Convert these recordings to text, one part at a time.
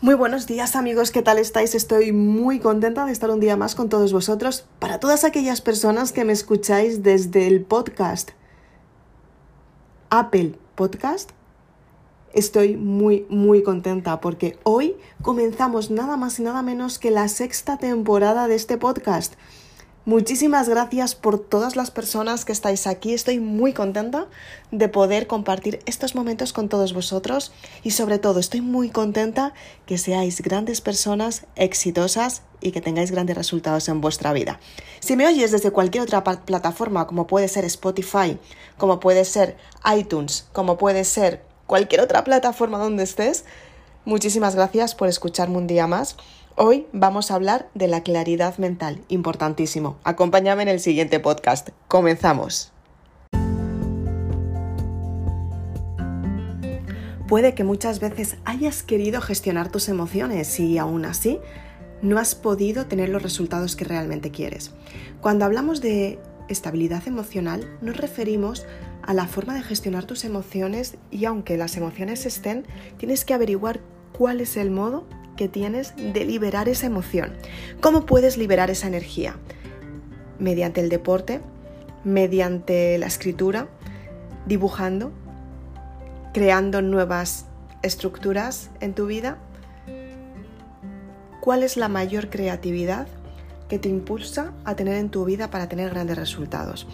Muy buenos días amigos, ¿qué tal estáis? Estoy muy contenta de estar un día más con todos vosotros. Para todas aquellas personas que me escucháis desde el podcast Apple Podcast, estoy muy, muy contenta porque hoy comenzamos nada más y nada menos que la sexta temporada de este podcast. Muchísimas gracias por todas las personas que estáis aquí. Estoy muy contenta de poder compartir estos momentos con todos vosotros y sobre todo estoy muy contenta que seáis grandes personas exitosas y que tengáis grandes resultados en vuestra vida. Si me oyes desde cualquier otra plataforma como puede ser Spotify, como puede ser iTunes, como puede ser cualquier otra plataforma donde estés, muchísimas gracias por escucharme un día más Hoy vamos a hablar de la claridad mental, importantísimo. Acompáñame en el siguiente podcast. Comenzamos. Puede que muchas veces hayas querido gestionar tus emociones y aún así no has podido tener los resultados que realmente quieres. Cuando hablamos de estabilidad emocional nos referimos a la forma de gestionar tus emociones y aunque las emociones estén, tienes que averiguar cuál es el modo que tienes de liberar esa emoción. ¿Cómo puedes liberar esa energía? Mediante el deporte, mediante la escritura, dibujando, creando nuevas estructuras en tu vida. ¿Cuál es la mayor creatividad que te impulsa a tener en tu vida para tener grandes resultados?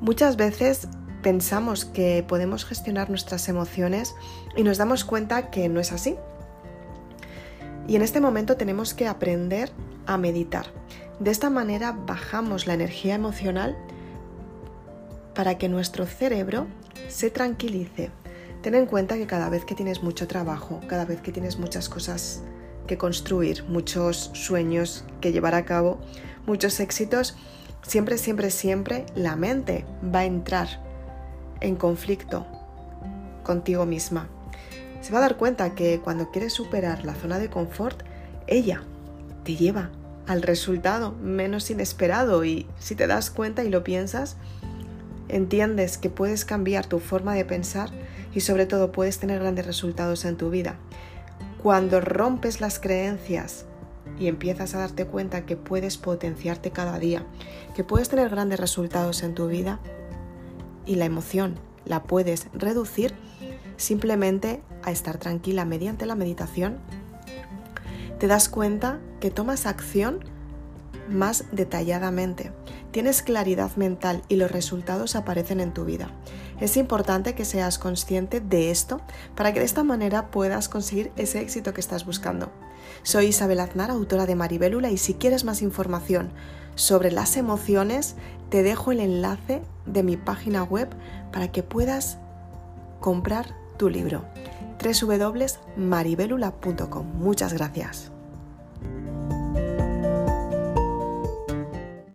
Muchas veces pensamos que podemos gestionar nuestras emociones y nos damos cuenta que no es así, y en este momento tenemos que aprender a meditar. De esta manera bajamos la energía emocional para que nuestro cerebro se tranquilice. Ten en cuenta que cada vez que tienes mucho trabajo, cada vez que tienes muchas cosas que construir, muchos sueños que llevar a cabo, muchos éxitos, siempre, siempre, siempre la mente va a entrar en conflicto contigo misma se va a dar cuenta que cuando quieres superar la zona de confort, ella te lleva al resultado menos inesperado y si te das cuenta y lo piensas, entiendes que puedes cambiar tu forma de pensar y sobre todo puedes tener grandes resultados en tu vida. Cuando rompes las creencias y empiezas a darte cuenta que puedes potenciarte cada día, que puedes tener grandes resultados en tu vida y la emoción la puedes reducir, simplemente a estar tranquila mediante la meditación, te das cuenta que tomas acción más detalladamente. Tienes claridad mental y los resultados aparecen en tu vida. Es importante que seas consciente de esto para que de esta manera puedas conseguir ese éxito que estás buscando. Soy Isabel Aznar, autora de Maribélula, y si quieres más información sobre las emociones, te dejo el enlace de mi página web para que puedas comprar tu libro www.maribelula.com. Muchas gracias.